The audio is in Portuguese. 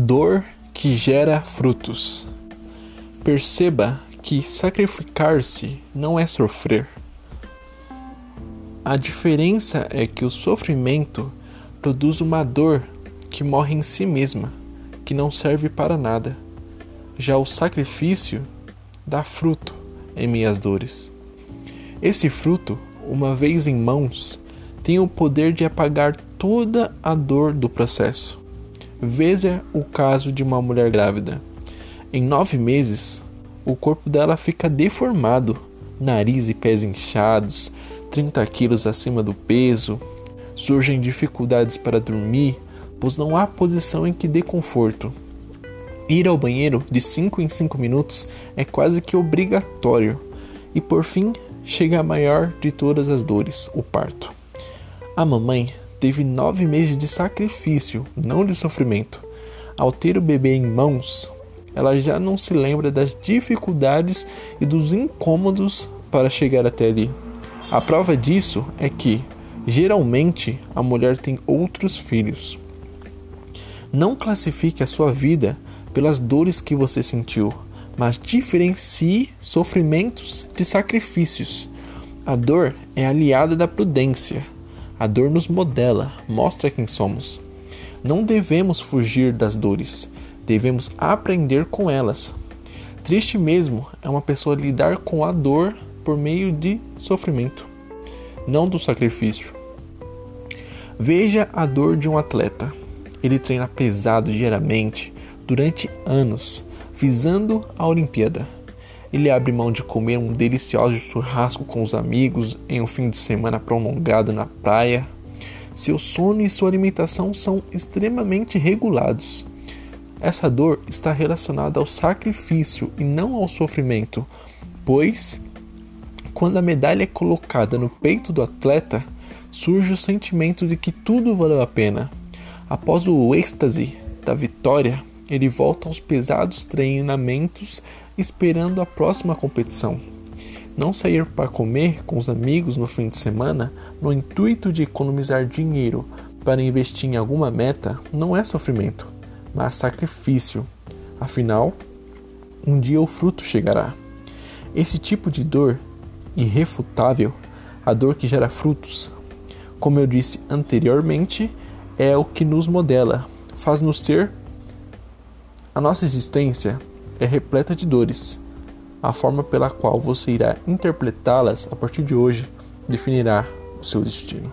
Dor que gera frutos. Perceba que sacrificar-se não é sofrer. A diferença é que o sofrimento produz uma dor que morre em si mesma, que não serve para nada. Já o sacrifício dá fruto em minhas dores. Esse fruto, uma vez em mãos, tem o poder de apagar toda a dor do processo. Veja o caso de uma mulher grávida. Em nove meses, o corpo dela fica deformado, nariz e pés inchados, 30 quilos acima do peso, surgem dificuldades para dormir, pois não há posição em que dê conforto. Ir ao banheiro de 5 em 5 minutos é quase que obrigatório. E por fim, chega a maior de todas as dores, o parto. A mamãe teve nove meses de sacrifício, não de sofrimento. Ao ter o bebê em mãos, ela já não se lembra das dificuldades e dos incômodos para chegar até ali. A prova disso é que, geralmente, a mulher tem outros filhos. Não classifique a sua vida pelas dores que você sentiu, mas diferencie sofrimentos de sacrifícios. A dor é aliada da prudência. A dor nos modela, mostra quem somos. Não devemos fugir das dores, devemos aprender com elas. Triste mesmo é uma pessoa lidar com a dor por meio de sofrimento, não do sacrifício. Veja a dor de um atleta. Ele treina pesado diariamente durante anos, visando a Olimpíada. Ele abre mão de comer um delicioso churrasco com os amigos em um fim de semana prolongado na praia. Seu sono e sua alimentação são extremamente regulados. Essa dor está relacionada ao sacrifício e não ao sofrimento, pois quando a medalha é colocada no peito do atleta, surge o sentimento de que tudo valeu a pena. Após o êxtase da vitória, ele volta aos pesados treinamentos esperando a próxima competição. Não sair para comer com os amigos no fim de semana no intuito de economizar dinheiro para investir em alguma meta não é sofrimento, mas sacrifício. Afinal, um dia o fruto chegará. Esse tipo de dor irrefutável, a dor que gera frutos. Como eu disse anteriormente, é o que nos modela, faz-nos ser. A nossa existência é repleta de dores. A forma pela qual você irá interpretá-las a partir de hoje definirá o seu destino.